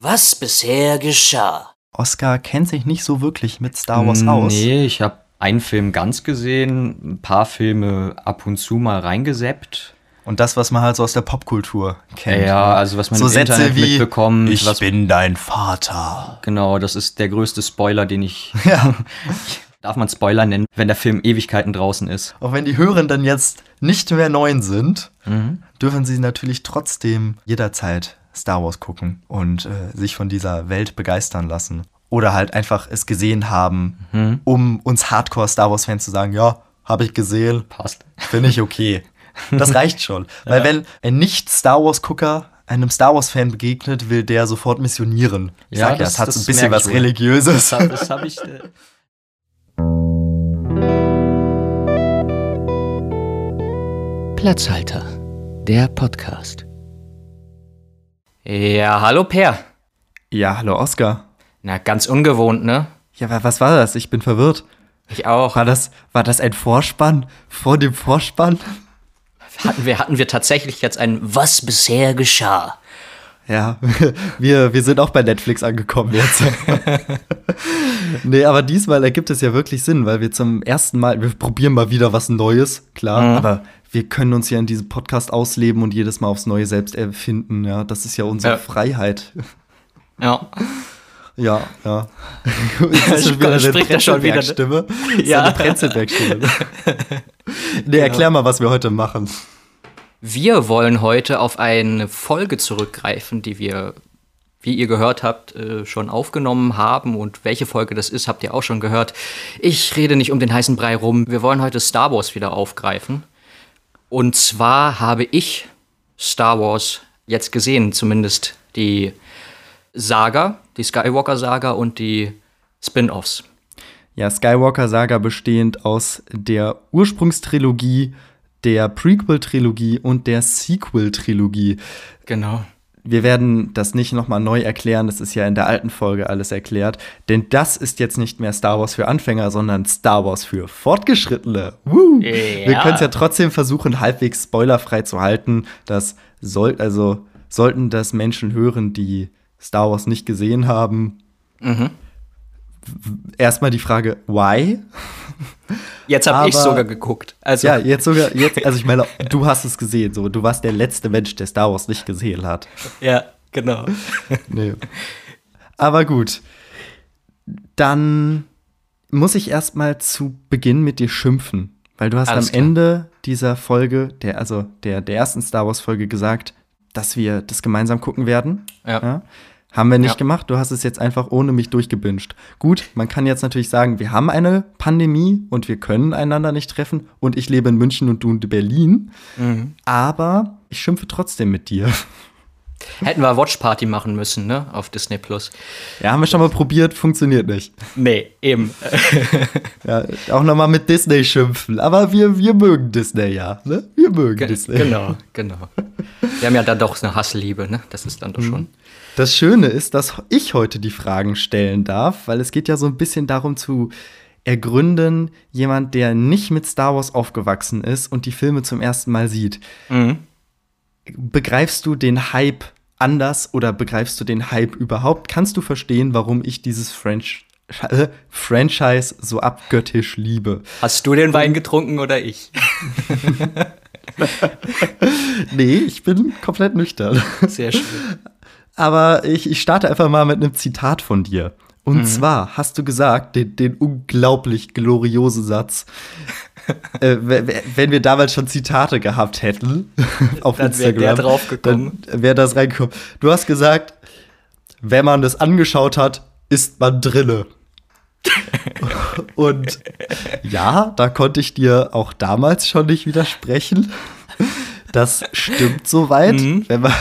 Was bisher geschah. Oscar kennt sich nicht so wirklich mit Star Wars aus. Nee, ich habe einen Film ganz gesehen, ein paar Filme ab und zu mal reingeseppt. Und das, was man halt so aus der Popkultur kennt. Ja, also was man so im Sätze Internet wie mitbekommt. Ich was, bin dein Vater. genau, das ist der größte Spoiler, den ich. Ja. Darf man Spoiler nennen, wenn der Film Ewigkeiten draußen ist. Auch wenn die Hörenden jetzt nicht mehr neun sind, Mhm. dürfen sie natürlich trotzdem jederzeit Star Wars gucken und äh, sich von dieser Welt begeistern lassen. Oder halt einfach es gesehen haben, Mhm. um uns Hardcore-Star Wars-Fans zu sagen, ja, habe ich gesehen, Passt. finde ich okay. Das reicht schon. Weil wenn ein Nicht-Star Wars-Gucker einem Star Wars-Fan begegnet, will der sofort missionieren. Ich Ja, sag ja, das- es hat das so ein bisschen was. Religiöses. Das habe das hab ich. Äh, Platzhalter, der Podcast. Ja, hallo Per. Ja, hallo Oscar. Na, ganz ungewohnt, ne? Ja, wa- was war das? Ich bin verwirrt. Ich auch. War das, war das ein Vorspann vor dem Vorspann? Hatten wir, hatten wir tatsächlich jetzt ein Was bisher geschah? Ja, wir, wir sind auch bei Netflix angekommen jetzt. nee, aber diesmal ergibt es ja wirklich Sinn, weil wir zum ersten Mal, wir probieren mal wieder was Neues, klar, Mhm. aber wir können uns ja in diesem Podcast ausleben und jedes Mal aufs Neue selbst erfinden, ja. Das ist ja unsere Ja. Freiheit. Ja. Ja, ja. Jetzt ist schon wieder eine Spricht schon wieder, ne? Prenzlberg-Stimme. Das ist Ja. eine Prenzlberg-Stimme. nee, erklär mal, was wir heute machen. Wir wollen heute auf eine Folge zurückgreifen, die wir, wie ihr gehört habt, äh, schon aufgenommen haben. Und welche Folge das ist, habt ihr auch schon gehört. Ich rede nicht um den heißen Brei rum. Wir wollen heute Star Wars wieder aufgreifen. Und zwar habe ich Star Wars jetzt gesehen, zumindest die Saga, die Skywalker-Saga und die Spin-offs. Ja, Skywalker-Saga bestehend aus der Ursprungstrilogie, der Prequel-Trilogie und der Sequel-Trilogie. Genau. Wir werden das nicht nochmal neu erklären, das ist ja in der alten Folge alles erklärt. Denn das ist jetzt nicht mehr Star Wars für Anfänger, sondern Star Wars für Fortgeschrittene. Woo! Ja. Wir können es ja trotzdem versuchen, halbwegs spoilerfrei zu halten. Das soll, also sollten das Menschen hören, die Star Wars nicht gesehen haben. Mhm. Erstmal die Frage, why? Jetzt habe ich sogar geguckt. Also, Ja, jetzt sogar, jetzt, also ich meine, du hast es gesehen, so. Du warst der letzte Mensch, der Star Wars nicht gesehen hat. ja genau. Nee. Aber gut. Dann muss ich erstmal zu Beginn mit dir schimpfen. Weil du hast Alles am klar. Ende dieser Folge, der, also der, der ersten Star Wars-Folge gesagt, dass wir das gemeinsam gucken werden. Ja. Ja? Haben wir nicht Ja. gemacht. Du hast es jetzt einfach ohne mich durchgebünscht. Gut, man kann jetzt natürlich sagen, wir haben eine Pandemie und wir können einander nicht treffen. Und ich lebe in München und du in Berlin. Mhm. Aber ich schimpfe trotzdem mit dir. Hätten wir Watch Party machen müssen, ne? Auf Disney Plus. Ja, haben wir schon mal probiert, funktioniert nicht. Nee, eben. Ja, auch nochmal mit Disney schimpfen. Aber wir, wir mögen Disney ja. Ne? Wir mögen Ge- Disney. genau, genau. Wir haben ja dann doch eine Hassliebe, ne? Das ist dann Mhm. doch schon. Das Schöne ist, dass ich heute die Fragen stellen darf, weil es geht ja so ein bisschen darum zu ergründen, jemand, der nicht mit Star Wars aufgewachsen ist und die Filme zum ersten Mal sieht. Mhm. Begreifst du den Hype anders oder begreifst du den Hype überhaupt? Kannst du verstehen, warum ich dieses French äh, Franchise so abgöttisch liebe? Hast du den Wein getrunken oder ich? Nee, ich bin komplett nüchtern. Sehr schön. Aber ich, ich starte einfach mal mit einem Zitat von dir. Und zwar hast du gesagt, den, den unglaublich gloriosen Satz, äh, wenn wir damals schon Zitate gehabt hätten auf Dann wär Instagram, der draufgekommen. dann wäre das reingekommen. Du hast gesagt, wenn man das angeschaut hat, ist man drinne. Und ja, da konnte ich dir auch damals schon nicht widersprechen. Das stimmt soweit. Mhm. Wenn man,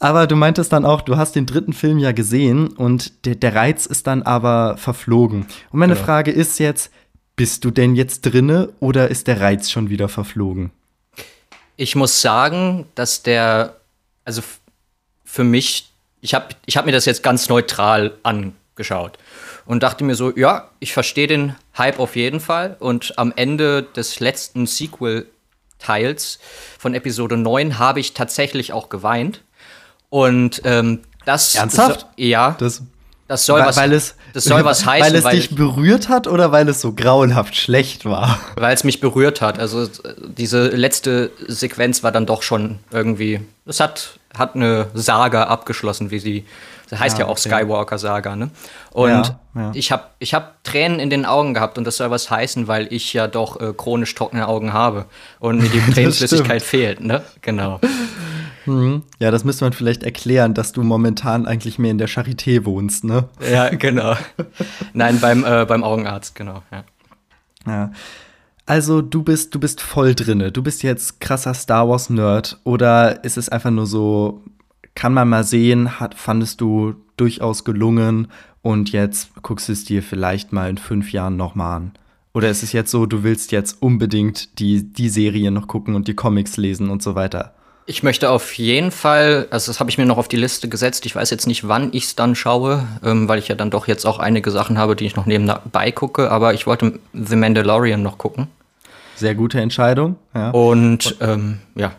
aber du meintest dann auch, du hast den dritten Film ja gesehen und der, der Reiz ist dann aber verflogen. Und meine Genau. Frage ist jetzt, bist du denn jetzt drinne oder ist der Reiz schon wieder verflogen? Ich muss sagen, dass der, also für mich, ich habe ich hab mir das jetzt ganz neutral angeschaut und dachte mir so, ja, ich verstehe den Hype auf jeden Fall. Und am Ende des letzten Sequel-Teils von Episode 9 habe ich tatsächlich auch geweint. Und ähm, Das, Ernsthaft? Das, ja. Das, das soll weil, was, weil es, das soll was heißen, weil es weil dich ich- berührt hat oder weil es so grauenhaft schlecht war? Weil es mich berührt hat. Also äh, diese letzte Sequenz war dann doch schon irgendwie. Es hat, hat eine Saga abgeschlossen, wie sie. Das heißt ja, Ja, auch okay. Skywalker-Saga, ne? Und Ja, ja. ich habe ich hab Tränen in den Augen gehabt und das soll was heißen, weil ich ja doch äh, chronisch trockene Augen habe und mir die Tränenflüssigkeit fehlt, ne? Genau. Ja, das müsste man vielleicht erklären, dass du momentan eigentlich mehr in der Charité wohnst, ne? Ja, genau. Nein, beim, äh, beim Augenarzt, genau. Ja. Ja. Also du bist, du bist voll drinne. Du bist jetzt krasser Star Wars Nerd oder ist es einfach nur so, kann man mal sehen, hat, fandest du durchaus gelungen und jetzt guckst du es dir vielleicht mal in fünf Jahren noch mal an? Oder ist es jetzt so, du willst jetzt unbedingt die, die Serie noch gucken und die Comics lesen und so weiter? Ich möchte auf jeden Fall, also das habe ich mir noch auf die Liste gesetzt. Ich weiß jetzt nicht, wann ich es dann schaue, ähm, weil ich ja dann doch jetzt auch einige Sachen habe, die ich noch nebenbei gucke. Aber ich wollte The Mandalorian noch gucken. Sehr gute Entscheidung. Ja. Und ähm, ja,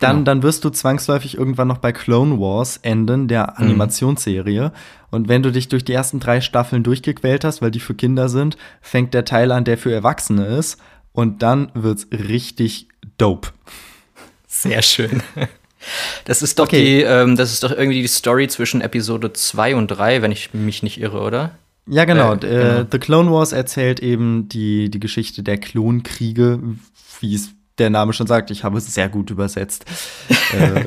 Dann, Genau. dann wirst du zwangsläufig irgendwann noch bei Clone Wars enden, der Animationsserie. Und wenn du dich durch die ersten drei Staffeln durchgequält hast, weil die für Kinder sind, fängt der Teil an, der für Erwachsene ist. Und dann wird's richtig dope. Sehr schön. Das ist doch Okay. die, ähm, das ist doch irgendwie die Story zwischen Episode 2 und 3, wenn ich mich nicht irre, oder? Ja, genau. Äh, Äh, genau. The Clone Wars erzählt eben die, die Geschichte der Klonkriege, wie es der Name schon sagt. Ich habe es sehr gut übersetzt. äh,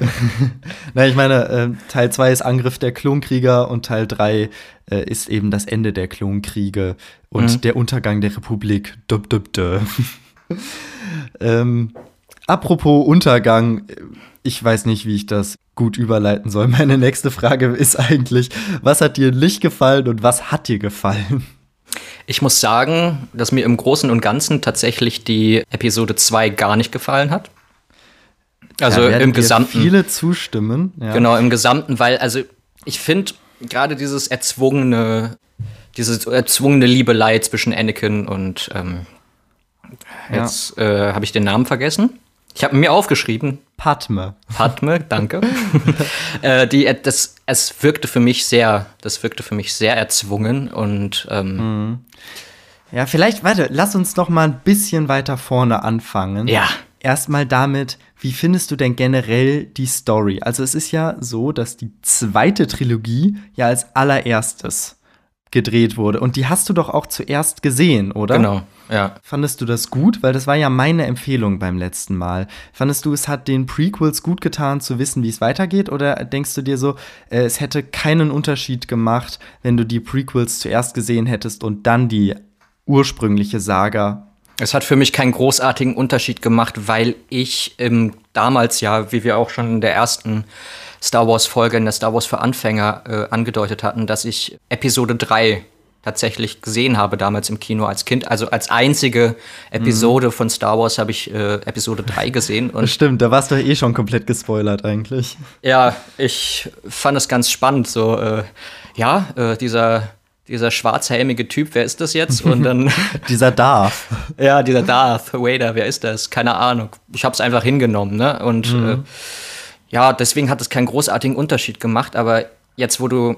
Nein, ich meine, äh, Teil 2 ist Angriff der Klonkrieger und Teil 3 äh, ist eben das Ende der Klonkriege und Mhm. der Untergang der Republik. Dub, dub, dub. ähm, apropos Untergang, ich weiß nicht, wie ich das gut überleiten soll. Meine nächste Frage ist eigentlich, was hat dir nicht gefallen und was hat dir gefallen? Ich muss sagen, dass mir im Großen und Ganzen tatsächlich die Episode 2 gar nicht gefallen hat. Also werden im Gesamten. Viele zustimmen. Ja. Genau, im Gesamten, weil, also ich finde gerade dieses erzwungene, diese erzwungene Liebelei zwischen Anakin und ähm, Ja. jetzt äh, habe ich den Namen vergessen. Ich habe mir aufgeschrieben, Padme. Padme, danke. äh, die, das, es wirkte für mich sehr, das wirkte für mich sehr erzwungen und ähm, Ja, vielleicht, warte, lass uns doch mal ein bisschen weiter vorne anfangen. Ja. Erstmal damit, wie findest du denn generell die Story? Also es ist ja so, dass die zweite Trilogie ja als allererstes gedreht wurde. Und die hast du doch auch zuerst gesehen, oder? genau, ja. Fandest du das gut? Weil das war ja meine Empfehlung beim letzten Mal. Fandest du, es hat den Prequels gut getan, zu wissen, wie es weitergeht? Oder denkst du dir so, äh, es hätte keinen Unterschied gemacht, wenn du die Prequels zuerst gesehen hättest und dann die ursprüngliche Saga? Es hat für mich keinen großartigen Unterschied gemacht, weil ich ähm, damals ja, wie wir auch schon in der ersten Star Wars-Folge, in der Star Wars für Anfänger äh, angedeutet hatten, dass ich Episode 3 tatsächlich gesehen habe damals im Kino als Kind. Also als einzige Episode von Star Wars habe ich äh, Episode 3 gesehen. Und Stimmt, da warst du eh schon komplett gespoilert eigentlich. ja, ich fand es ganz spannend. So, äh, ja, äh, dieser, dieser schwarzhelmige Typ, wer ist das jetzt? Und dann Dieser Darth. Ja, dieser Darth Vader, wer ist das? Keine Ahnung. Ich habe es einfach hingenommen, ne? Und äh, ja, deswegen hat es keinen großartigen Unterschied gemacht. Aber jetzt, wo du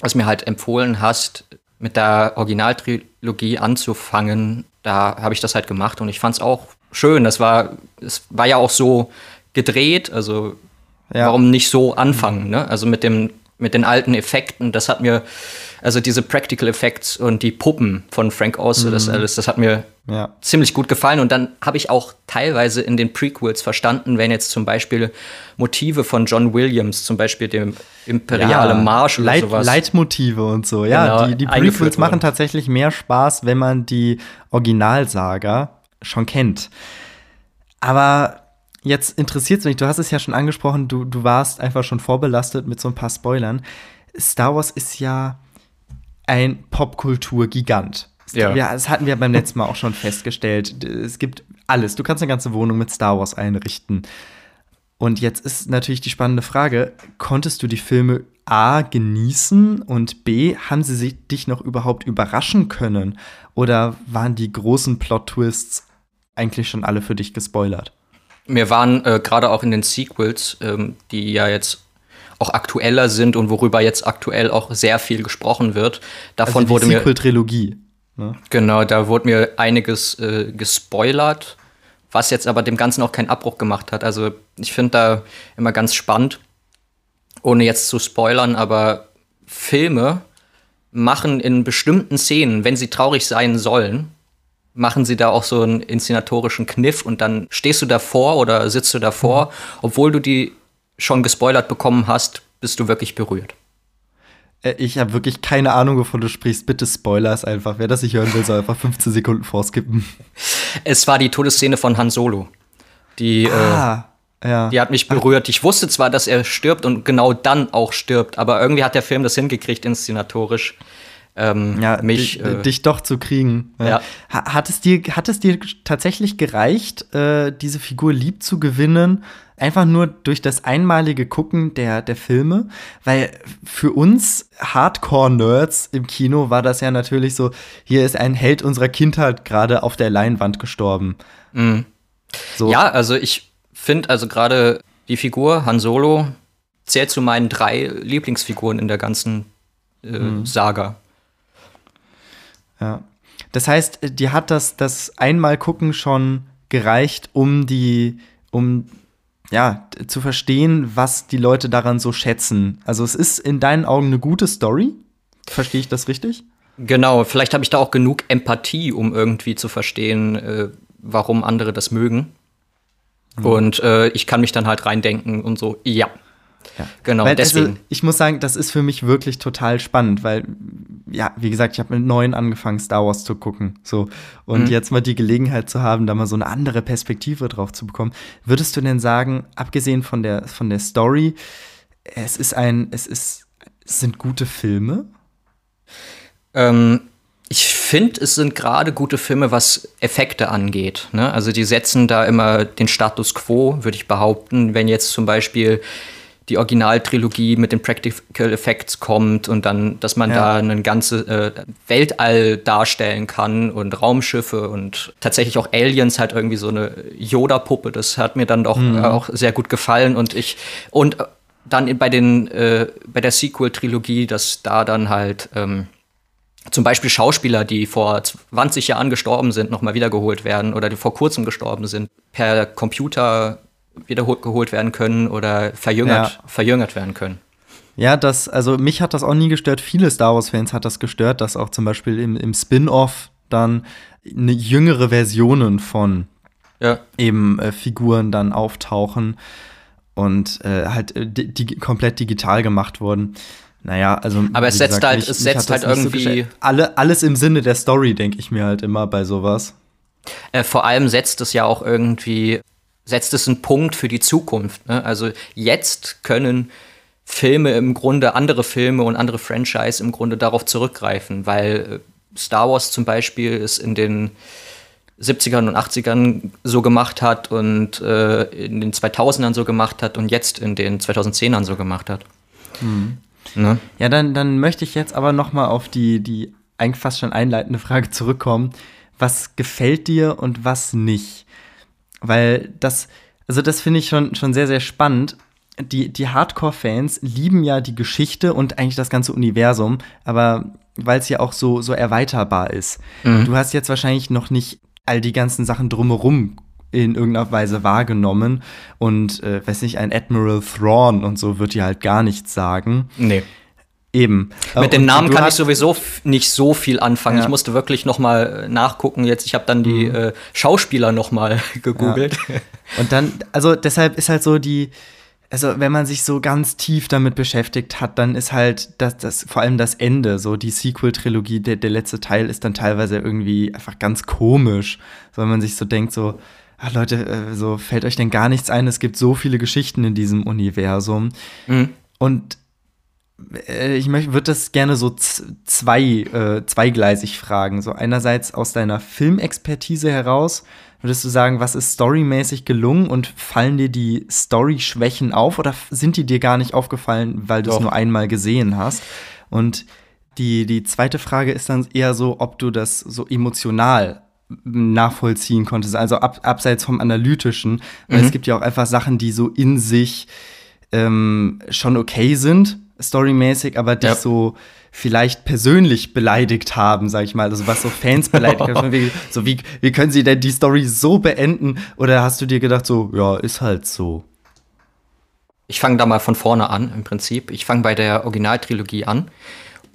es mir halt empfohlen hast, mit der Originaltrilogie anzufangen, da habe ich das halt gemacht und ich fand es auch schön. Das war, es war ja auch so gedreht, also Ja. warum nicht so anfangen, ne? Also mit dem mit den alten Effekten, das hat mir also diese Practical Effects und die Puppen von Frank Oz, das alles, das hat mir Ja. ziemlich gut gefallen und dann habe ich auch teilweise in den Prequels verstanden, wenn jetzt zum Beispiel Motive von John Williams, zum Beispiel dem imperiale Marsch oder Leit sowas. Leitmotive und so. Ja, Genau, die, die Prequels machen tatsächlich mehr Spaß, wenn man die Originalsaga schon kennt. Aber jetzt interessiert es mich, du hast es ja schon angesprochen, du, du warst einfach schon vorbelastet mit so ein paar Spoilern. Star Wars ist ja ein Popkultur-Gigant. Ja. Ja, das hatten wir beim letzten Mal auch schon festgestellt. Es gibt alles. Du kannst eine ganze Wohnung mit Star Wars einrichten. Und jetzt ist natürlich die spannende Frage: Konntest du die Filme A genießen und B, haben sie dich noch überhaupt überraschen können? Oder waren die großen Plot-Twists eigentlich schon alle für dich gespoilert? Mir waren äh, gerade auch in den Sequels, ähm, die ja jetzt auch aktueller sind und worüber jetzt aktuell auch sehr viel gesprochen wird. Davon also die wurde mir Sequel-Trilogie. Ne? Genau, da wurde mir einiges äh, gespoilert, was jetzt aber dem Ganzen auch keinen Abbruch gemacht hat. Also ich finde da immer ganz spannend, ohne jetzt zu spoilern, aber Filme machen in bestimmten Szenen, wenn sie traurig sein sollen, machen sie da auch so einen inszenatorischen Kniff und dann stehst du davor oder sitzt du davor, obwohl du die schon gespoilert bekommen hast, bist du wirklich berührt. Äh, Ich habe wirklich keine Ahnung, wovon du sprichst. Bitte spoiler es einfach. Wer das nicht hören will, soll einfach 15 Sekunden vorskippen. Es war die Todesszene von Han Solo. Die, äh, Ah, ja. die hat mich berührt. Ich wusste zwar, dass er stirbt und genau dann auch stirbt, aber irgendwie hat der Film das hingekriegt, inszenatorisch. Ähm, ja, mich. dich, äh, dich doch zu kriegen. Ja. Ha- Hat es dir, hat es dir tatsächlich gereicht, äh, diese Figur lieb zu gewinnen, einfach nur durch das einmalige Gucken der, der Filme? Weil für uns Hardcore-Nerds im Kino war das ja natürlich so, hier ist ein Held unserer Kindheit gerade auf der Leinwand gestorben. So. Ja, also ich finde also gerade die Figur Han Solo zählt zu meinen drei Lieblingsfiguren in der ganzen äh, Mhm. Saga. Ja. Das heißt, dir hat das, das einmal gucken schon gereicht, um die, um ja, zu verstehen, was die Leute daran so schätzen. Also es ist in deinen Augen eine gute Story. Verstehe ich das richtig? Genau, vielleicht habe ich da auch genug Empathie, um irgendwie zu verstehen, äh, warum andere das mögen. Mhm. Und äh, ich kann mich dann halt reindenken und so, ja. Ja. Genau, weil, deswegen. Also, ich muss sagen, das ist für mich wirklich total spannend, weil, ja, wie gesagt, ich habe mit neun angefangen, Star Wars zu gucken. So. Und Mhm. jetzt mal die Gelegenheit zu haben, da mal so eine andere Perspektive drauf zu bekommen. Würdest du denn sagen, abgesehen von der, von der Story, es ist ein, es ist, es sind gute Filme? Ähm, ich finde, es sind gerade gute Filme, was Effekte angeht. Ne? Also die setzen da immer den Status quo, würde ich behaupten. Wenn jetzt zum Beispiel die Originaltrilogie mit den Practical Effects kommt und dann, dass man Ja. da ein ganze äh, Weltall darstellen kann und Raumschiffe und tatsächlich auch Aliens halt irgendwie so eine Yoda-Puppe, das hat mir dann doch äh, auch sehr gut gefallen und ich und äh, dann bei den äh, bei der Sequel-Trilogie, dass da dann halt ähm, zum Beispiel Schauspieler, die vor 20 Jahren gestorben sind, nochmal wiedergeholt werden oder die vor kurzem gestorben sind, per Computer wiedergeholt werden können oder verjüngert, Ja. verjüngert werden können. Ja, das, also mich hat das auch nie gestört. Viele Star Wars-Fans hat das gestört, dass auch zum Beispiel im, im Spin-off dann eine jüngere Versionen von Ja. eben äh, Figuren dann auftauchen und äh, halt äh, di di komplett digital gemacht wurden. Naja, also. Aber es setzt halt- es mich setzt hat das halt so irgendwie- geschä- Alle, alles im Sinne der Story, denke ich mir halt immer bei sowas. Äh, vor allem setzt es ja auch irgendwie, setzt es einen Punkt für die Zukunft. Ne? Also jetzt können Filme im Grunde, andere Filme und andere Franchise im Grunde darauf zurückgreifen, weil äh, Star Wars zum Beispiel es in den 70ern und 80ern so gemacht hat und äh, in den 2000ern so gemacht hat und jetzt in den 2010ern so gemacht hat. Ne? Ja, dann, dann möchte ich jetzt aber noch mal auf die, die eigentlich fast schon einleitende Frage zurückkommen. Was gefällt dir und was nicht? Weil das, also das finde ich schon, schon sehr, sehr spannend. Die, die Hardcore-Fans lieben ja die Geschichte und eigentlich das ganze Universum, aber weil es ja auch so, so erweiterbar ist. Du hast jetzt wahrscheinlich noch nicht all die ganzen Sachen drumherum in irgendeiner Weise wahrgenommen und, äh, weiß nicht, ein Admiral Thrawn und so wird dir halt gar nichts sagen. Nee. Eben. Mit dem Und Namen kann ich sowieso nicht so viel anfangen. Ja. Ich musste wirklich noch mal äh, nachgucken. Jetzt, ich habe dann die äh, Schauspieler noch mal gegoogelt. Und dann, also deshalb ist halt so die, also wenn man sich so ganz tief damit beschäftigt hat, dann ist halt das, das vor allem das Ende, so die Sequel-Trilogie, der, der letzte Teil ist dann teilweise irgendwie einfach ganz komisch, so wenn man sich so denkt, so, ah Leute, äh, so fällt euch denn gar nichts ein, es gibt so viele Geschichten in diesem Universum. Mhm. Und äh, ich möchte, würde das gerne so zwei, äh, zweigleisig fragen. So einerseits aus deiner Filmexpertise heraus, würdest du sagen, was ist storymäßig gelungen und fallen dir die Story-Schwächen auf oder sind die dir gar nicht aufgefallen, weil du es nur einmal gesehen hast? Und die, die zweite Frage ist dann eher so, ob du das so emotional nachvollziehen konntest, also ab, abseits vom Analytischen, weil es gibt ja auch einfach Sachen, die so in sich ähm, schon okay sind, storymäßig, aber dich Ja. so vielleicht persönlich beleidigt haben, sag ich mal. Also was so Fans beleidigt haben. Wie, so wie, wie können sie denn die Story so beenden? Oder hast du dir gedacht, so, ja, ist halt so. Ich fange da mal von vorne an, im Prinzip. Ich fange bei der Originaltrilogie an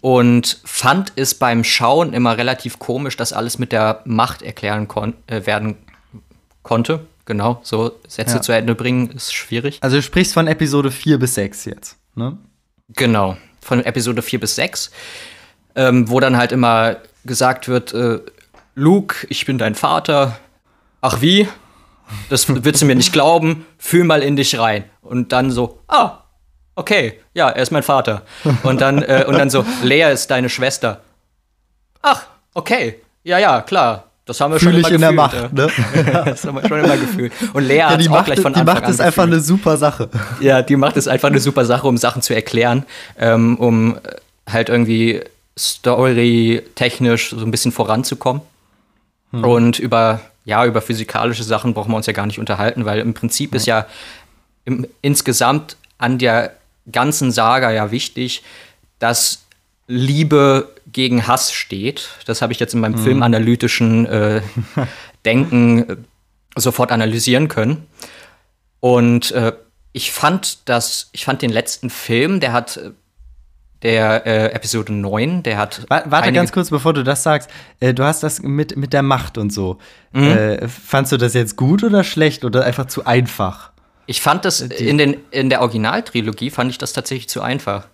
und fand es beim Schauen immer relativ komisch, dass alles mit der Macht erklären kon äh, werden konnte. Genau, so Sätze Ja. zu Ende bringen ist schwierig. Also du sprichst von Episode 4 bis 6 jetzt, ne? Genau, von Episode 4 bis 6, ähm, wo dann halt immer gesagt wird, äh, Luke, ich bin dein Vater. Ach wie? Das willst du mir nicht glauben, fühl mal in dich rein. Und dann so, ah, okay, ja, er ist mein Vater. Und dann, äh, und dann so, Lea ist deine Schwester. Ach, okay, ja, ja, klar. Das haben wir schon Fühle ich immer in der gefühlt. Macht, ne? äh. das haben wir schon immer gefühlt. Und Lea Ja, hat die auch Macht, gleich von die Anfang Macht an ist einfach eine super Sache. Ja, die macht es einfach eine super Sache, um Sachen zu erklären, ähm, um äh, halt irgendwie story-technisch so ein bisschen voranzukommen. Und über, ja, über physikalische Sachen brauchen wir uns ja gar nicht unterhalten, weil im Prinzip ist ja im, insgesamt an der ganzen Saga ja wichtig, dass Liebe gegen Hass steht. Das habe ich jetzt in meinem filmanalytischen äh, Denken äh, sofort analysieren können. Und äh, ich fand das, ich fand den letzten Film, der hat äh, der äh, Episode 9, der hat. Wa- Warte ganz kurz, bevor du das sagst. Äh, du hast das mit, mit der Macht und so. Mhm. Äh, fandst du das jetzt gut oder schlecht oder einfach zu einfach? Ich fand das in, den, in der Originaltrilogie fand ich das tatsächlich zu einfach.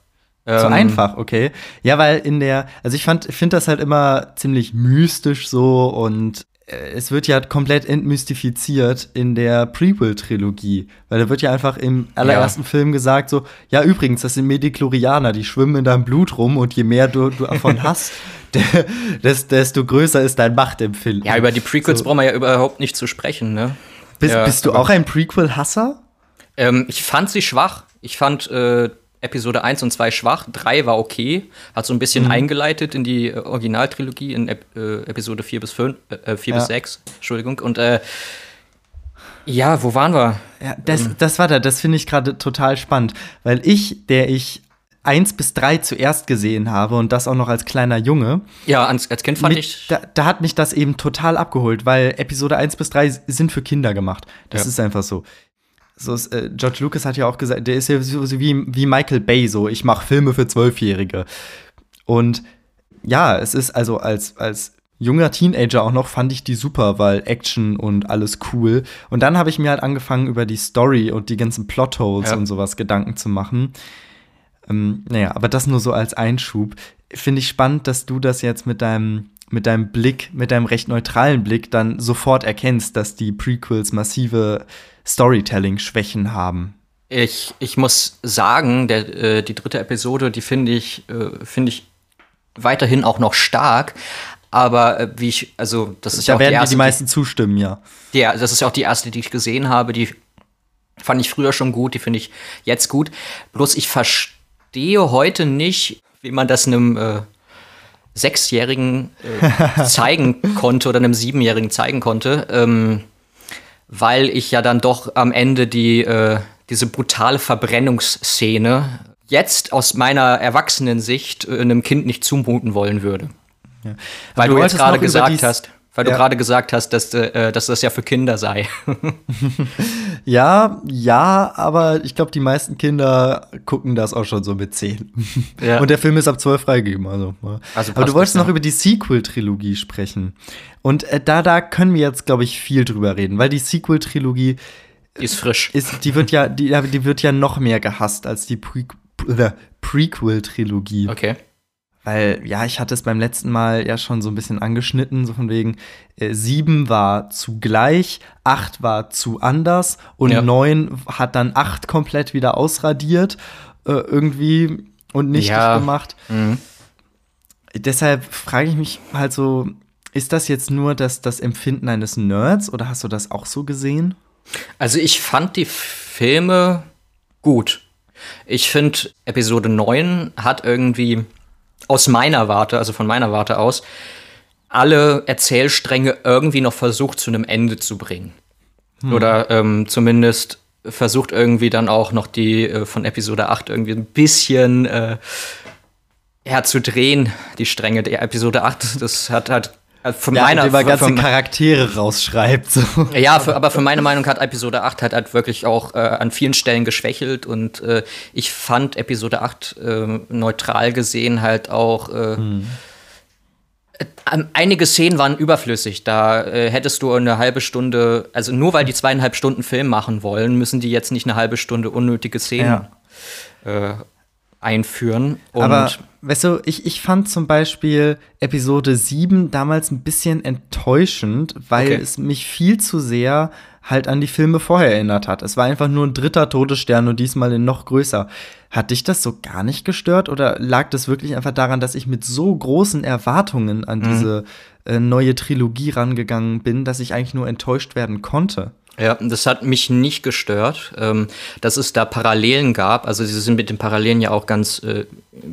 Zu Ähm, einfach, okay. Ja, weil in der, also ich fand, finde das halt immer ziemlich mystisch so und äh, es wird ja komplett entmystifiziert in der Prequel-Trilogie, weil da wird ja einfach im allerersten Film gesagt so, ja übrigens, das sind Mediklorianer, die schwimmen in deinem Blut rum und je mehr du, du davon hast, de- des- desto größer ist dein Machtempfinden. Ja, über die Prequels So. brauchen wir ja überhaupt nicht zu sprechen, ne? Bist, Ja, bist du auch ein Prequel-Hasser? Ähm, ich fand sie schwach. Ich fand äh, Episode 1 und 2 schwach. 3 war okay. Hat so ein Mhm. bisschen eingeleitet in die äh, Originaltrilogie in Ep äh, Episode 4 bis 5, äh, 4 bis Ja. 6. Entschuldigung. Und äh, ja, wo waren wir? Ja, das, das war da, das finde ich gerade total spannend, weil ich, der ich eins bis drei zuerst gesehen habe und das auch noch als kleiner Junge, Ja, als, als Kind fand mit, ich. da, da hat mich das eben total abgeholt, weil Episode 1 bis 3 sind für Kinder gemacht. Das Ja. ist einfach so. So ist, äh, George Lucas hat ja auch gesagt, der ist ja so, wie, wie Michael Bay, so ich mache Filme für Zwölfjährige. Und ja, es ist also als, als junger Teenager auch noch, fand ich die super, weil Action und alles cool. Und dann habe ich mir halt angefangen, über die Story und die ganzen Plotholes Ja. und sowas Gedanken zu machen. Ähm, naja, aber das nur so als Einschub. Finde ich spannend, dass du das jetzt mit deinem, mit deinem Blick, mit deinem recht neutralen Blick dann sofort erkennst, dass die Prequels massive Storytelling-Schwächen haben. Ich, ich muss sagen, der, äh, die dritte Episode, die finde ich, äh, finde ich weiterhin auch noch stark. Aber äh, wie ich, also das ist ja Da auch die werden dir erste, die meisten zustimmen, ja. die, ja, das ist ja auch die erste, die ich gesehen habe. Die fand ich früher schon gut, die finde ich jetzt gut. Bloß ich verstehe heute nicht, wie man das einem äh, Sechsjährigen äh, zeigen konnte oder einem Siebenjährigen zeigen konnte. Ähm, weil ich ja dann doch am Ende die, äh, diese brutale Verbrennungsszene jetzt aus meiner Erwachsenensicht äh, einem Kind nicht zumuten wollen würde. Weil du du, jetzt gerade gesagt hast, weil Ja. du gerade gesagt hast, dass, äh, dass das ja für Kinder sei. Ja, ja, aber ich glaube, die meisten Kinder gucken das auch schon so mit 10. Ja. Und der Film ist ab 12 freigegeben. Also. Also aber du wolltest das, noch ja. über die Sequel-Trilogie sprechen. Und äh, da, da können wir jetzt, glaube ich, viel drüber reden, weil die Sequel-Trilogie Die ist frisch. ist, die wird ja, die, die wird ja noch mehr gehasst als die Pre äh, Prequel-Trilogie. Okay. Weil, ja, ich hatte es beim letzten Mal ja schon so ein bisschen angeschnitten, so von wegen, äh, sieben war zu gleich, acht war zu anders und Ja. neun hat dann acht komplett wieder ausradiert, äh, irgendwie und nicht Ja. gemacht. Mhm. Deshalb frage ich mich halt so, ist das jetzt nur das, das Empfinden eines Nerds oder hast du das auch so gesehen? Also ich fand die Filme gut. Ich finde, Episode 9 hat irgendwie aus meiner Warte, also von meiner Warte aus, alle Erzählstränge irgendwie noch versucht, zu einem Ende zu bringen. Oder ähm, zumindest versucht irgendwie dann auch noch die äh, von Episode 8 irgendwie ein bisschen äh, ja, zu drehen, die Stränge der Episode 8. Das hat halt also von ja, meiner indem er ganze Charaktere rausschreibt. So. Ja, für, aber für meine Meinung hat Episode 8 halt, halt wirklich auch äh, an vielen Stellen geschwächelt und äh, ich fand Episode 8 äh, neutral gesehen halt auch äh, hm. Einige Szenen waren überflüssig. Da äh, hättest du eine halbe Stunde, also nur weil die zweieinhalb Stunden Film machen wollen, müssen die jetzt nicht eine halbe Stunde unnötige Szenen ja. äh, einführen. Und Aber weißt du, ich, ich fand zum Beispiel Episode 7 damals ein bisschen enttäuschend, weil okay. es mich viel zu sehr halt an die Filme vorher erinnert hat. Es war einfach nur ein dritter Todesstern und diesmal in noch größer. Hat dich das so gar nicht gestört oder lag das wirklich einfach daran, dass ich mit so großen Erwartungen an mhm. diese äh, neue Trilogie rangegangen bin, dass ich eigentlich nur enttäuscht werden konnte? Ja, das hat mich nicht gestört, ähm, dass es da Parallelen gab. Also sie sind mit den Parallelen ja auch ganz äh,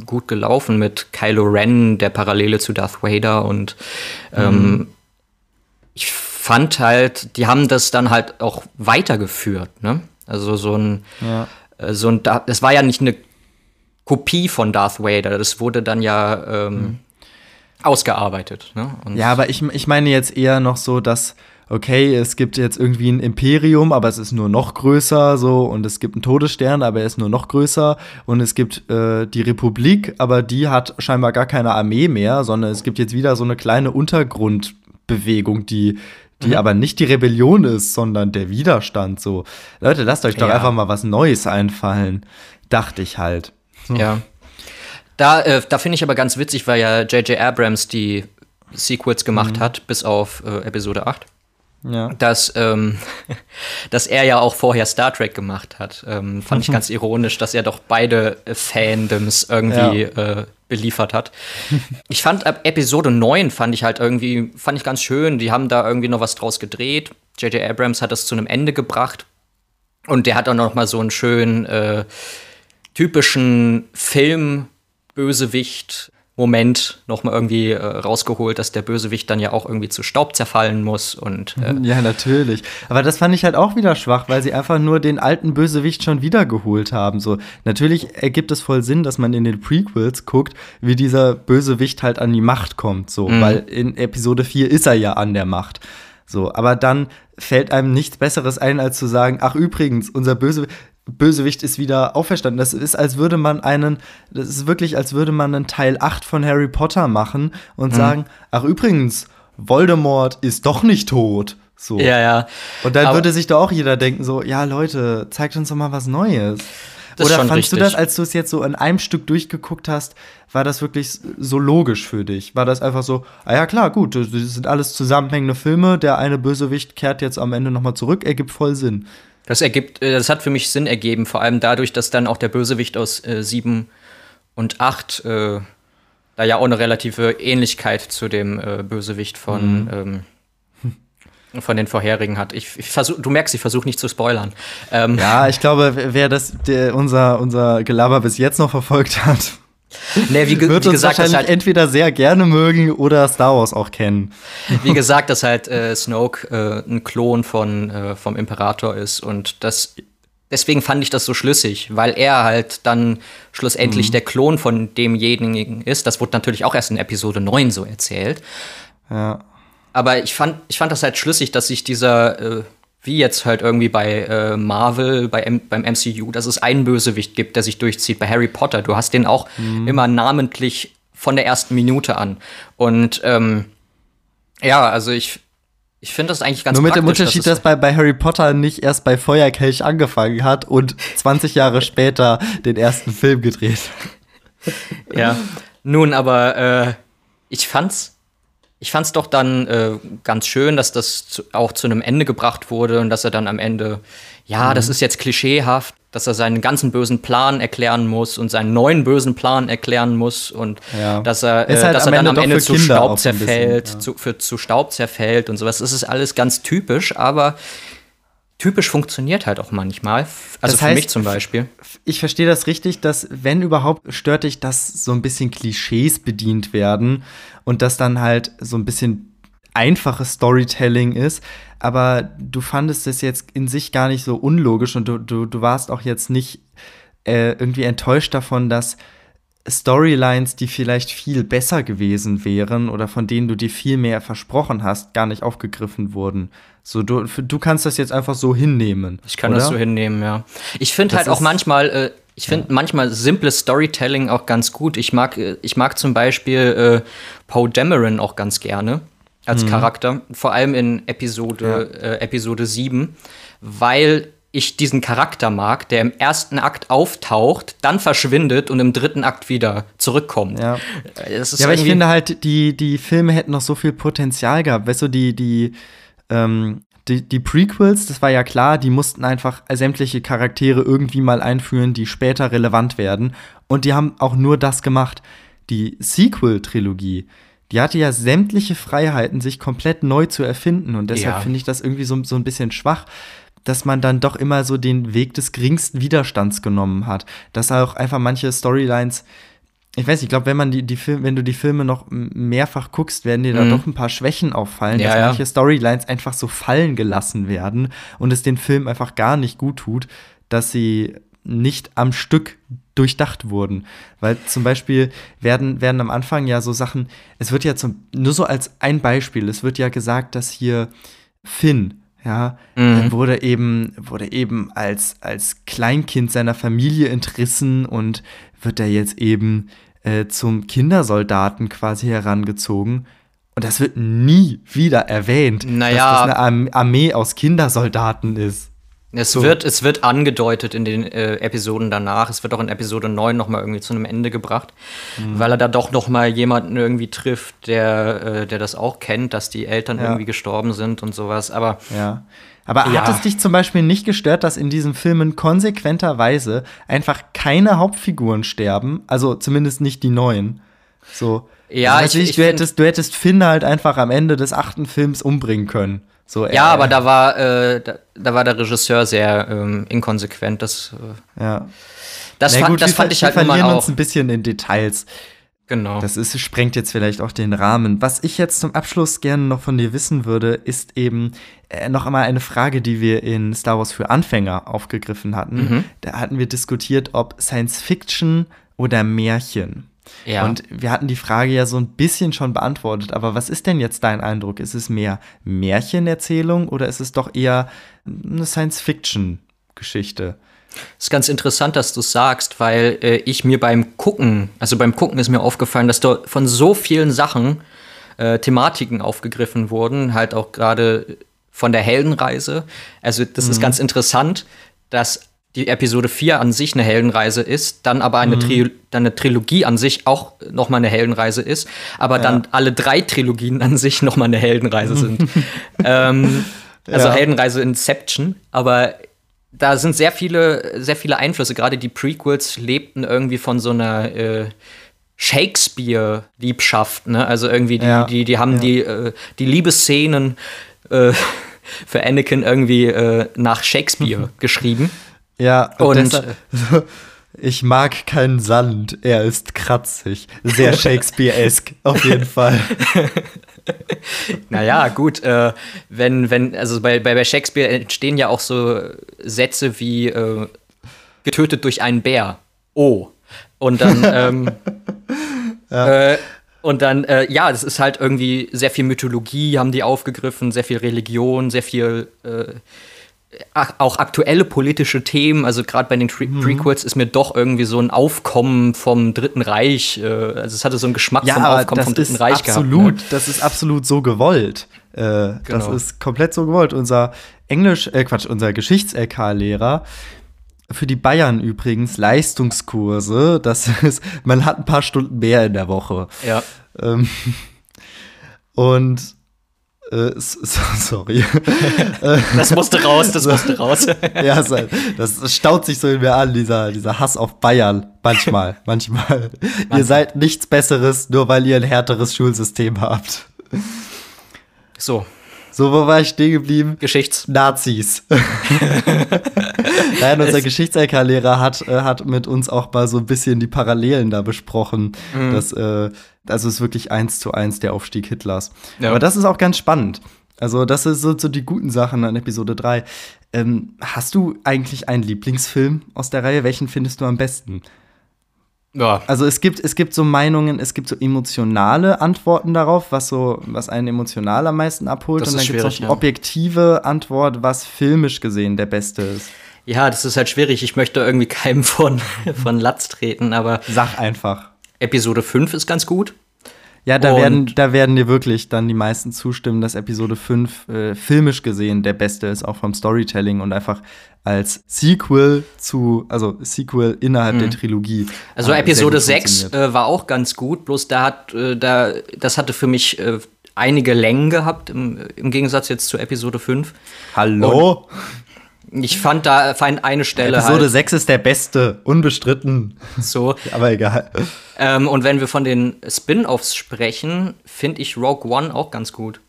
gut gelaufen mit Kylo Ren, der Parallele zu Darth Vader und ähm, mhm. ich fand halt, die haben das dann halt auch weitergeführt, ne? Also so ein, ja. äh, so ein, das war ja nicht eine Kopie von Darth Vader, das wurde dann ja ähm, mhm. ausgearbeitet. Ne? ja, aber ich, ich meine jetzt eher noch so, dass okay, es gibt jetzt irgendwie ein Imperium, aber es ist nur noch größer, so, und es gibt einen Todesstern, aber er ist nur noch größer, und es gibt äh, die Republik, aber die hat scheinbar gar keine Armee mehr, sondern es gibt jetzt wieder so eine kleine Untergrundbewegung, die die mhm. aber nicht die Rebellion ist, sondern der Widerstand. So, Leute, lasst euch doch ja. einfach mal was Neues einfallen, dachte ich halt. So. Ja. Da, äh, da finde ich aber ganz witzig, weil ja J.J. Abrams die Sequels gemacht mhm. hat, bis auf äh, Episode 8. Ja. Dass, ähm, dass er ja auch vorher Star Trek gemacht hat. Ähm, fand ich ganz ironisch, dass er doch beide Fandoms irgendwie ja. äh, beliefert hat. ich fand ab Episode 9 fand ich halt irgendwie, fand ich ganz schön. Die haben da irgendwie noch was draus gedreht. J.J. Abrams hat das zu einem Ende gebracht. Und der hat auch noch mal so einen schönen äh, typischen Film-Bösewicht Moment nochmal irgendwie äh, rausgeholt, dass der Bösewicht dann ja auch irgendwie zu Staub zerfallen muss und äh ja natürlich. Aber das fand ich halt auch wieder schwach, weil sie einfach nur den alten Bösewicht schon wiedergeholt haben. So natürlich ergibt es voll Sinn, dass man in den Prequels guckt, wie dieser Bösewicht halt an die Macht kommt, so, mhm. weil in Episode 4 ist er ja an der Macht. So, aber dann fällt einem nichts Besseres ein, als zu sagen, ach übrigens, unser Bösewicht, Bösewicht ist wieder auferstanden. Das ist, als würde man einen, das ist wirklich, als würde man einen Teil 8 von Harry Potter machen und mhm. sagen, ach übrigens, Voldemort ist doch nicht tot. So. Ja, ja. Und dann Aber würde sich doch auch jeder denken, so, ja, Leute, zeigt uns doch mal was Neues. Das Oder fandst richtig. du das, als du es jetzt so in einem Stück durchgeguckt hast, war das wirklich so logisch für dich? War das einfach so, ah ja klar, gut, das sind alles zusammenhängende Filme, der eine Bösewicht kehrt jetzt am Ende nochmal zurück, ergibt voll Sinn. Das ergibt, äh, das hat für mich Sinn ergeben, vor allem dadurch, dass dann auch der Bösewicht aus äh, 7 und 8 äh, da ja auch eine relative Ähnlichkeit zu dem äh, Bösewicht von, mhm. ähm, von den vorherigen hat. Ich, ich versuch, du merkst, ich versuche nicht zu spoilern. Ähm, ja, ich glaube, wer das der, unser, unser Gelaber bis jetzt noch verfolgt hat, Nee, wie, wird wie gesagt, wahrscheinlich halt, entweder sehr gerne mögen oder Star Wars auch kennen. Wie gesagt, dass halt äh, Snoke äh, ein Klon von, äh, vom Imperator ist und das deswegen fand ich das so schlüssig, weil er halt dann schlussendlich mhm. der Klon von demjenigen ist. Das wurde natürlich auch erst in Episode 9 so erzählt. Ja. Aber ich fand, ich fand das halt schlüssig, dass sich dieser äh, wie jetzt halt irgendwie bei äh, Marvel, bei M beim MCU, dass es einen Bösewicht gibt, der sich durchzieht. Bei Harry Potter, du hast den auch mhm. immer namentlich von der ersten Minute an. Und ähm, ja, also ich, ich finde das eigentlich ganz Nur mit dem Unterschied, dass, dass bei, bei Harry Potter nicht erst bei Feuerkelch angefangen hat und 20 Jahre später den ersten Film gedreht. ja, nun, aber äh, ich fand's ich fand es doch dann äh, ganz schön, dass das zu, auch zu einem Ende gebracht wurde und dass er dann am Ende, ja, mhm. das ist jetzt klischeehaft, dass er seinen ganzen bösen Plan erklären muss und seinen neuen bösen Plan erklären muss und ja. dass er, äh, halt dass er dann am Ende zu Kinder Staub zerfällt, bisschen, ja. zu, für, zu Staub zerfällt und sowas. Das ist alles ganz typisch, aber typisch funktioniert halt auch manchmal. Also das heißt, für mich zum Beispiel. Ich verstehe das richtig, dass, wenn überhaupt, stört dich, dass so ein bisschen Klischees bedient werden und dass dann halt so ein bisschen einfaches Storytelling ist, aber du fandest es jetzt in sich gar nicht so unlogisch und du, du, du warst auch jetzt nicht äh, irgendwie enttäuscht davon, dass Storylines, die vielleicht viel besser gewesen wären oder von denen du dir viel mehr versprochen hast, gar nicht aufgegriffen wurden. So, du, du kannst das jetzt einfach so hinnehmen. Ich kann oder? das so hinnehmen, ja. Ich finde halt auch manchmal, äh, ich finde ja. manchmal simples Storytelling auch ganz gut. Ich mag, äh, ich mag zum Beispiel äh, Poe Dameron auch ganz gerne als mhm. Charakter, vor allem in Episode, ja. äh, Episode 7, weil ich diesen Charakter mag, der im ersten Akt auftaucht, dann verschwindet und im dritten Akt wieder zurückkommt. Ja, ja aber ich finde halt, die, die Filme hätten noch so viel Potenzial gehabt. Weißt du, die, die, ähm, die, die Prequels, das war ja klar, die mussten einfach sämtliche Charaktere irgendwie mal einführen, die später relevant werden. Und die haben auch nur das gemacht. Die Sequel-Trilogie, die hatte ja sämtliche Freiheiten, sich komplett neu zu erfinden. Und deshalb ja. finde ich das irgendwie so, so ein bisschen schwach dass man dann doch immer so den Weg des geringsten Widerstands genommen hat. Dass auch einfach manche Storylines, ich weiß ich glaube, wenn man die, die Film, wenn du die Filme noch mehrfach guckst, werden dir mhm. da doch ein paar Schwächen auffallen, ja, dass ja. manche Storylines einfach so fallen gelassen werden und es den Film einfach gar nicht gut tut, dass sie nicht am Stück durchdacht wurden. Weil zum Beispiel werden, werden am Anfang ja so Sachen, es wird ja zum, nur so als ein Beispiel, es wird ja gesagt, dass hier Finn ja, mhm. wurde eben, wurde eben als, als Kleinkind seiner Familie entrissen und wird er jetzt eben äh, zum Kindersoldaten quasi herangezogen. Und das wird nie wieder erwähnt, naja. dass das eine Armee aus Kindersoldaten ist. Es, so. wird, es wird angedeutet in den äh, Episoden danach. Es wird auch in Episode 9 noch mal irgendwie zu einem Ende gebracht, mhm. weil er da doch noch mal jemanden irgendwie trifft, der, äh, der das auch kennt, dass die Eltern ja. irgendwie gestorben sind und sowas. Aber ja. Aber ja. hat es dich zum Beispiel nicht gestört, dass in diesen Filmen konsequenterweise einfach keine Hauptfiguren sterben? Also zumindest nicht die neuen. So. Ja, also, ich, ich, du, hättest, du hättest Finn halt einfach am Ende des achten Films umbringen können. So, ja, aber da war, äh, da, da, war der Regisseur sehr ähm, inkonsequent. Das, äh, ja. das, fand, gut, das fand ich halt wir verlieren uns ein bisschen in Details. Genau. Das ist, sprengt jetzt vielleicht auch den Rahmen. Was ich jetzt zum Abschluss gerne noch von dir wissen würde, ist eben äh, noch einmal eine Frage, die wir in Star Wars für Anfänger aufgegriffen hatten. Mhm. Da hatten wir diskutiert, ob Science Fiction oder Märchen. Ja. Und wir hatten die Frage ja so ein bisschen schon beantwortet, aber was ist denn jetzt dein Eindruck? Ist es mehr Märchenerzählung oder ist es doch eher eine Science-Fiction-Geschichte? Es ist ganz interessant, dass du es sagst, weil äh, ich mir beim Gucken, also beim Gucken ist mir aufgefallen, dass dort von so vielen Sachen äh, Thematiken aufgegriffen wurden, halt auch gerade von der Heldenreise. Also das mhm. ist ganz interessant, dass die Episode 4 an sich eine Heldenreise ist, dann aber eine, mhm. Tri dann eine Trilogie an sich auch noch mal eine Heldenreise ist, aber ja. dann alle drei Trilogien an sich noch mal eine Heldenreise sind. ähm, also ja. Heldenreise Inception, aber da sind sehr viele, sehr viele Einflüsse. Gerade die Prequels lebten irgendwie von so einer äh, Shakespeare-Liebschaft, ne? Also irgendwie die, ja. die, die haben die, äh, die Liebesszenen äh, für Anakin irgendwie äh, nach Shakespeare geschrieben. Ja, und, und ich mag keinen Sand, er ist kratzig. Sehr Shakespeare-esk, auf jeden Fall. naja, gut, äh, wenn, wenn, also bei, bei Shakespeare entstehen ja auch so Sätze wie äh, getötet durch einen Bär. Oh. Und dann, ähm, ja. äh, und dann, äh, ja, das ist halt irgendwie sehr viel Mythologie, haben die aufgegriffen, sehr viel Religion, sehr viel äh, auch aktuelle politische Themen, also gerade bei den Pre mhm. Prequels ist mir doch irgendwie so ein Aufkommen vom Dritten Reich, äh, also es hatte so einen Geschmack ja, vom Aufkommen vom Dritten Reich absolut, gehabt. Ne? Das ist absolut so gewollt. Äh, genau. Das ist komplett so gewollt. Unser Englisch, äh, Quatsch, unser Geschichts-LK-Lehrer, für die Bayern übrigens Leistungskurse, das ist, man hat ein paar Stunden mehr in der Woche. Ja. Ähm, und äh, sorry. das musste raus, das musste raus. ja, das staut sich so in mir an, dieser, dieser Hass auf Bayern. Manchmal, manchmal. manchmal. Ihr seid nichts Besseres, nur weil ihr ein härteres Schulsystem habt. So. So, wo war ich stehen geblieben? Geschichts. Nazis. Nein, unser Geschichts-LK-Lehrer hat, äh, hat mit uns auch mal so ein bisschen die Parallelen da besprochen. Mhm. Das, äh, also es ist wirklich eins zu eins der Aufstieg Hitlers. Ja. Aber das ist auch ganz spannend. Also, das sind so, so die guten Sachen an Episode 3. Ähm, hast du eigentlich einen Lieblingsfilm aus der Reihe? Welchen findest du am besten? Ja. Also es gibt, es gibt so Meinungen, es gibt so emotionale Antworten darauf, was so, was einen emotional am meisten abholt. Das und dann gibt es schwierig, die ja. objektive Antwort, was filmisch gesehen der beste ist. Ja, das ist halt schwierig. Ich möchte irgendwie keinem von, von Latz treten, aber Sag einfach. Episode 5 ist ganz gut. Ja, da Und- werden, da werden dir wirklich dann die meisten zustimmen, dass Episode 5 äh, filmisch gesehen der beste ist, auch vom Storytelling und einfach als Sequel zu, also Sequel innerhalb der Trilogie. Also äh, Episode gut 6 funktioniert. äh, war auch ganz gut, bloß da hat, äh, da, das hatte für mich äh, einige Längen gehabt, im, im Gegensatz jetzt zu Episode 5. Hallo? Ich fand da fand eine Stelle Episode halt 6 ist der beste, unbestritten. so. Aber egal. Ähm, und wenn wir von den Spin-Offs sprechen, finde ich Rogue One auch ganz gut.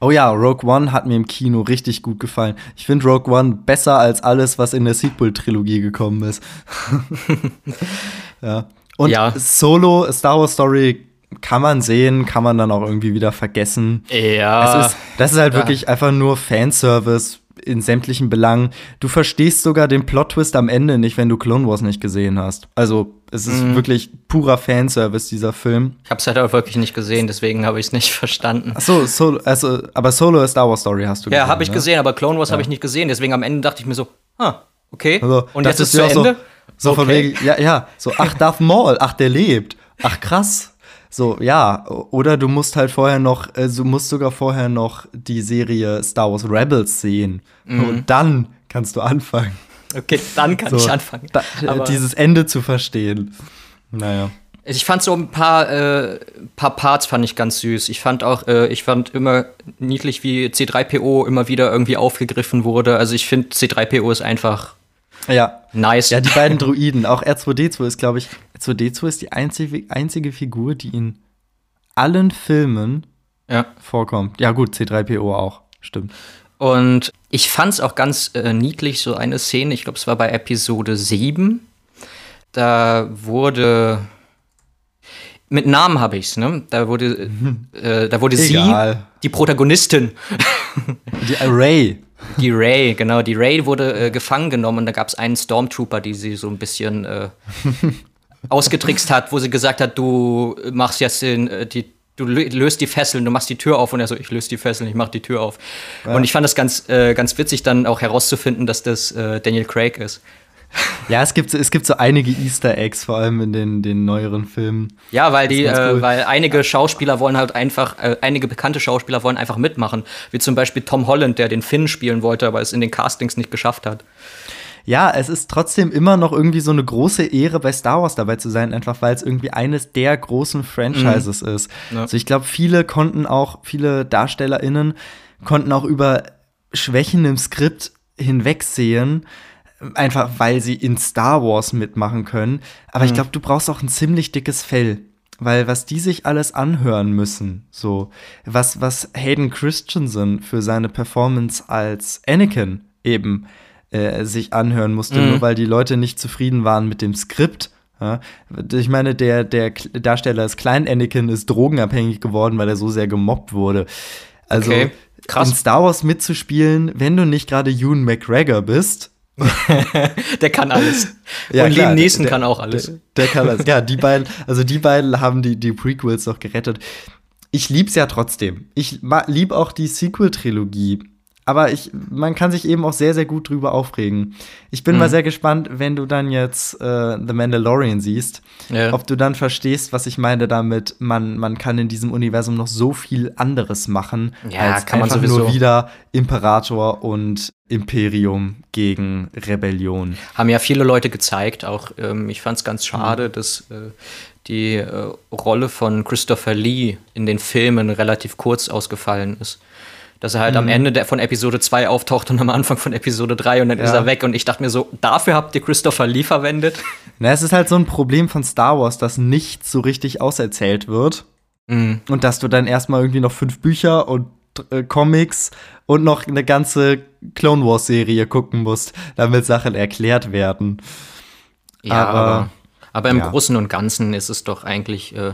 Oh ja, Rogue One hat mir im Kino richtig gut gefallen. Ich finde Rogue One besser als alles, was in der Sequel-Trilogie gekommen ist. ja. Und Ja. Solo, Star Wars Story kann man sehen, kann man dann auch irgendwie wieder vergessen. Ja. Ist, das ist halt ja. wirklich einfach nur Fanservice in sämtlichen Belangen. Du verstehst sogar den Plot-Twist am Ende nicht, wenn du Clone Wars nicht gesehen hast. Also, es ist Mhm. wirklich purer Fanservice, dieser Film. ich habe es halt auch wirklich nicht gesehen, deswegen habe ich es nicht verstanden. Ach so, Solo, also, aber Solo, A Star Wars Story hast du Ja, gesehen. habe ich ne? gesehen, aber Clone Wars habe ich nicht gesehen, deswegen am Ende dachte ich mir so, ah, okay. Also, und das jetzt ist zu ja auch Ende. So, so von Okay. wegen, ja, ja, so, ach, Darth Maul, ach, der lebt. Ach, krass. So, ja, oder du musst halt vorher noch, äh, du musst sogar vorher noch die Serie Star Wars Rebels sehen. Mhm. Und dann kannst du anfangen. Okay, dann kann So, ich anfangen. Da, dieses Ende zu verstehen. Naja. Ich fand so ein paar, äh, paar Parts fand ich ganz süß. Ich fand auch, äh, ich fand immer niedlich, wie C3PO immer wieder irgendwie aufgegriffen wurde. Also ich finde C3PO ist einfach Ja. nice. Ja, die beiden Druiden. Auch R2D2 ist, glaube ich, R2D2 ist die einzige, einzige Figur, die in allen Filmen ja. vorkommt. Ja, gut, C3PO auch. Stimmt. Und ich fand es auch ganz äh, niedlich, so eine Szene, ich glaube, es war bei Episode 7. Da wurde. Mit Namen habe ich's, ne? Da wurde, äh, da wurde Egal. sie, die Protagonistin, Die Array. Die Ray, genau, die Ray wurde äh, gefangen genommen und da gab es einen Stormtrooper, die sie so ein bisschen äh, ausgetrickst hat, wo sie gesagt hat, du machst jetzt den, äh, die, du lö- löst die Fesseln, du machst die Tür auf und er so, ich löse die Fesseln, ich mach die Tür auf. Und ich fand das ganz, äh, ganz witzig, dann auch herauszufinden, dass das äh, Daniel Craig ist. Ja, es gibt, so- es gibt so einige Easter Eggs, vor allem in den, den neueren Filmen. Ja, weil die, äh, cool. weil einige Schauspieler wollen halt einfach, äh, einige bekannte Schauspieler wollen einfach mitmachen. Wie zum Beispiel Tom Holland, der den Finn spielen wollte, aber es in den Castings nicht geschafft hat. Ja, es ist trotzdem immer noch irgendwie so eine große Ehre, bei Star Wars dabei zu sein, einfach weil es irgendwie eines der großen Franchises ist. Ja. Also ich glaube, viele konnten auch, viele DarstellerInnen konnten auch über Schwächen im Skript hinwegsehen, einfach weil sie in Star Wars mitmachen können. Aber ich glaube, du brauchst auch ein ziemlich dickes Fell. Weil was die sich alles anhören müssen, so, was, was Hayden Christensen für seine Performance als Anakin eben äh, sich anhören musste, Mhm. nur weil die Leute nicht zufrieden waren mit dem Skript. Ja, ich meine, der, der Darsteller des kleinen Anakin ist drogenabhängig geworden, weil er so sehr gemobbt wurde. Also Okay, krass. in Star Wars mitzuspielen, wenn du nicht gerade Ewan McGregor bist. Der kann alles. Ja, und Liam Neeson der- kann auch alles. Der, der kann alles. Ja, die beiden, also die beiden haben die, die Prequels noch gerettet. Ich lieb's ja trotzdem. Ich lieb auch die Sequel-Trilogie. Aber ich, man kann sich eben auch sehr, sehr gut drüber aufregen. Ich bin Mhm. mal sehr gespannt, wenn du dann jetzt äh, The Mandalorian siehst, Ja. ob du dann verstehst, was ich meine damit, man, man kann in diesem Universum noch so viel anderes machen, Ja, als kann man sowieso. nur wieder Imperator und Imperium gegen Rebellion. Haben ja viele Leute gezeigt. Auch ähm, ich fand es ganz schade, Mhm. dass äh, die äh, Rolle von Christopher Lee in den Filmen relativ kurz ausgefallen ist. Dass er halt Mhm. am Ende der, von Episode 2 auftaucht und am Anfang von Episode 3 und dann ist Ja. er weg. Und ich dachte mir so, dafür habt ihr Christopher Lee verwendet? Na, es ist halt so ein Problem von Star Wars, dass nichts so richtig auserzählt wird. Mhm. Und dass du dann erstmal irgendwie noch fünf Bücher und äh, Comics und noch eine ganze Clone Wars Serie gucken musst, damit Sachen erklärt werden. Ja, aber, aber, aber im ja. Großen und Ganzen ist es doch eigentlich, äh,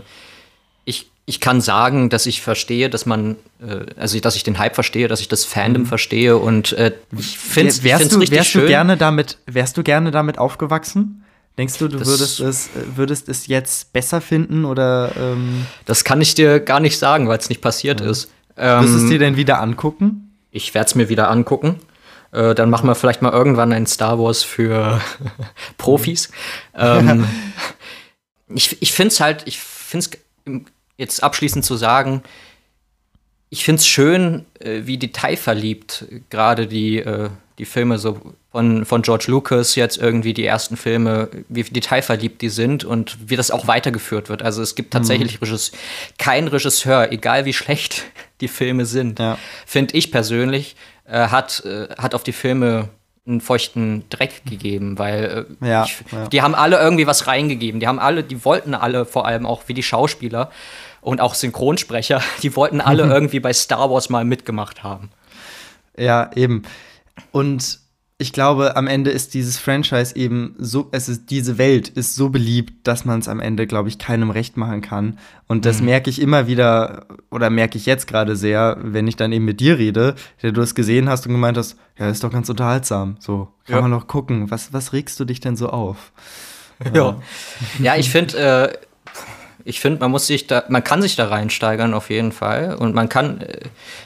ich, kann sagen, dass ich verstehe, dass man, äh, also dass ich den Hype verstehe, dass ich das Fandom mhm. verstehe und äh, ich finde es richtig wärst schön. Du gerne damit, wärst du gerne damit aufgewachsen? Denkst du, du würdest es, würdest es jetzt besser finden oder? Ähm das kann ich dir gar nicht sagen, weil es nicht passiert ja. ist. Ähm, Wirst du es dir denn wieder angucken? Ich werde es mir wieder angucken. Äh, dann machen wir vielleicht mal irgendwann ein Star Wars für Profis. ähm, ich ich finde es halt, ich finde es jetzt abschließend zu sagen, ich finde es schön, äh, wie detailverliebt gerade die, äh, die Filme so von, von George Lucas jetzt irgendwie die ersten Filme, wie detailverliebt die sind und wie das auch weitergeführt wird. Also es gibt tatsächlich mhm. Regisseur, kein Regisseur, egal wie schlecht die Filme sind, ja. finde ich persönlich, äh, hat, hat auf die Filme einen feuchten Dreck gegeben, weil ja, ich, ja. die haben alle irgendwie was reingegeben. Die haben alle, die wollten alle vor allem auch wie die Schauspieler und auch Synchronsprecher, die wollten alle irgendwie bei Star Wars mal mitgemacht haben. Ja, eben. Und ich glaube, am Ende ist dieses Franchise eben so, es ist, diese Welt ist so beliebt, dass man es am Ende, glaube ich, keinem recht machen kann. Und das mhm. merke ich immer wieder, oder merke ich jetzt gerade sehr, wenn ich dann eben mit dir rede, der du es gesehen hast und gemeint hast, ja, ist doch ganz unterhaltsam. So, kann ja. man noch gucken. Was, was regst du dich denn so auf? Ja, ja ich finde, äh, ich finde, man muss sich da, man kann sich da reinsteigern auf jeden Fall. Und man kann äh,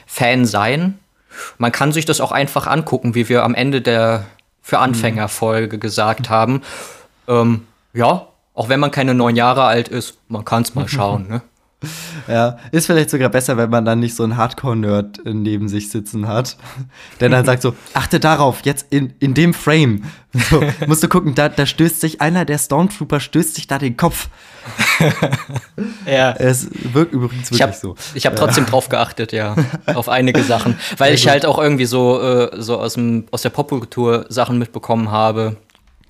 Fan sein man kann sich das auch einfach angucken, wie wir am Ende der für Anfänger-Folge gesagt haben. Ähm, ja, auch wenn man keine neun Jahre alt ist, man kann es mal schauen. Ne? Ja, ist vielleicht sogar besser, wenn man dann nicht so einen Hardcore-Nerd neben sich sitzen hat, der dann sagt so, achte darauf, jetzt in, in dem Frame. So, musst du gucken, da, da stößt sich einer der Stormtrooper, stößt sich da den Kopf. ja. Es wirkt übrigens wirklich ich hab, so. Ich habe trotzdem drauf geachtet, ja, auf einige Sachen, weil ich halt auch irgendwie so, äh, so aus, dem, aus der Popkultur Sachen mitbekommen habe.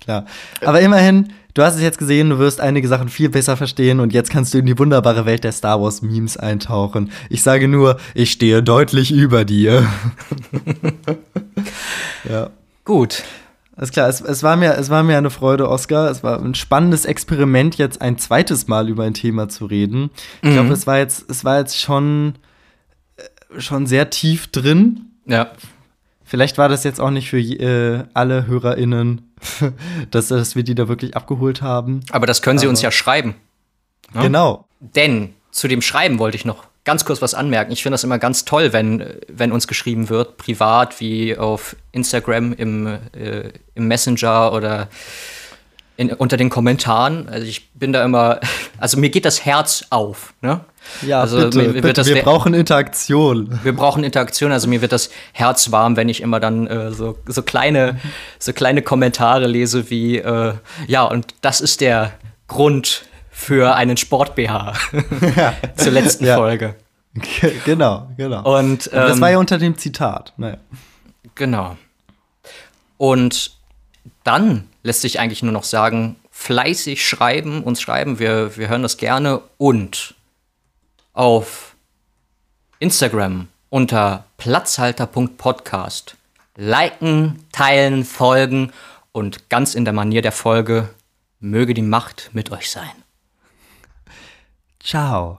Klar. Aber immerhin, du hast es jetzt gesehen, du wirst einige Sachen viel besser verstehen und jetzt kannst du in die wunderbare Welt der Star Wars Memes eintauchen. Ich sage nur, ich stehe deutlich über dir. ja. Gut. Alles klar, es, es, war mir, es war mir eine Freude, Oscar. Es war ein spannendes Experiment, jetzt ein zweites Mal über ein Thema zu reden. Ich mhm. glaube, es war jetzt, es war jetzt schon, äh, schon sehr tief drin. Ja. Vielleicht war das jetzt auch nicht für äh, alle HörerInnen, dass, dass wir die da wirklich abgeholt haben. Aber das können sie Aber uns ja schreiben. Ne? Genau. Denn zu dem Schreiben wollte ich noch ganz kurz was anmerken. Ich finde das immer ganz toll, wenn, wenn uns geschrieben wird, privat wie auf Instagram, im, äh, im Messenger oder in, unter den Kommentaren. Also ich bin da immer, also mir geht das Herz auf. Ne? Ja, also bitte, mir, bitte, das, wir brauchen Interaktion. Wir brauchen Interaktion, also mir wird das Herz warm, wenn ich immer dann äh, so, so, kleine, so kleine Kommentare lese wie, äh, ja, und das ist der Grund, für einen Sport-BH zur letzten ja. Folge. Genau, genau. Und, ähm, das war ja unter dem Zitat. Naja. Genau. Und dann lässt sich eigentlich nur noch sagen, fleißig schreiben, uns schreiben, wir, wir hören das gerne und auf Instagram unter platzhalter.podcast liken, teilen, folgen und ganz in der Manier der Folge möge die Macht mit euch sein. Ciao.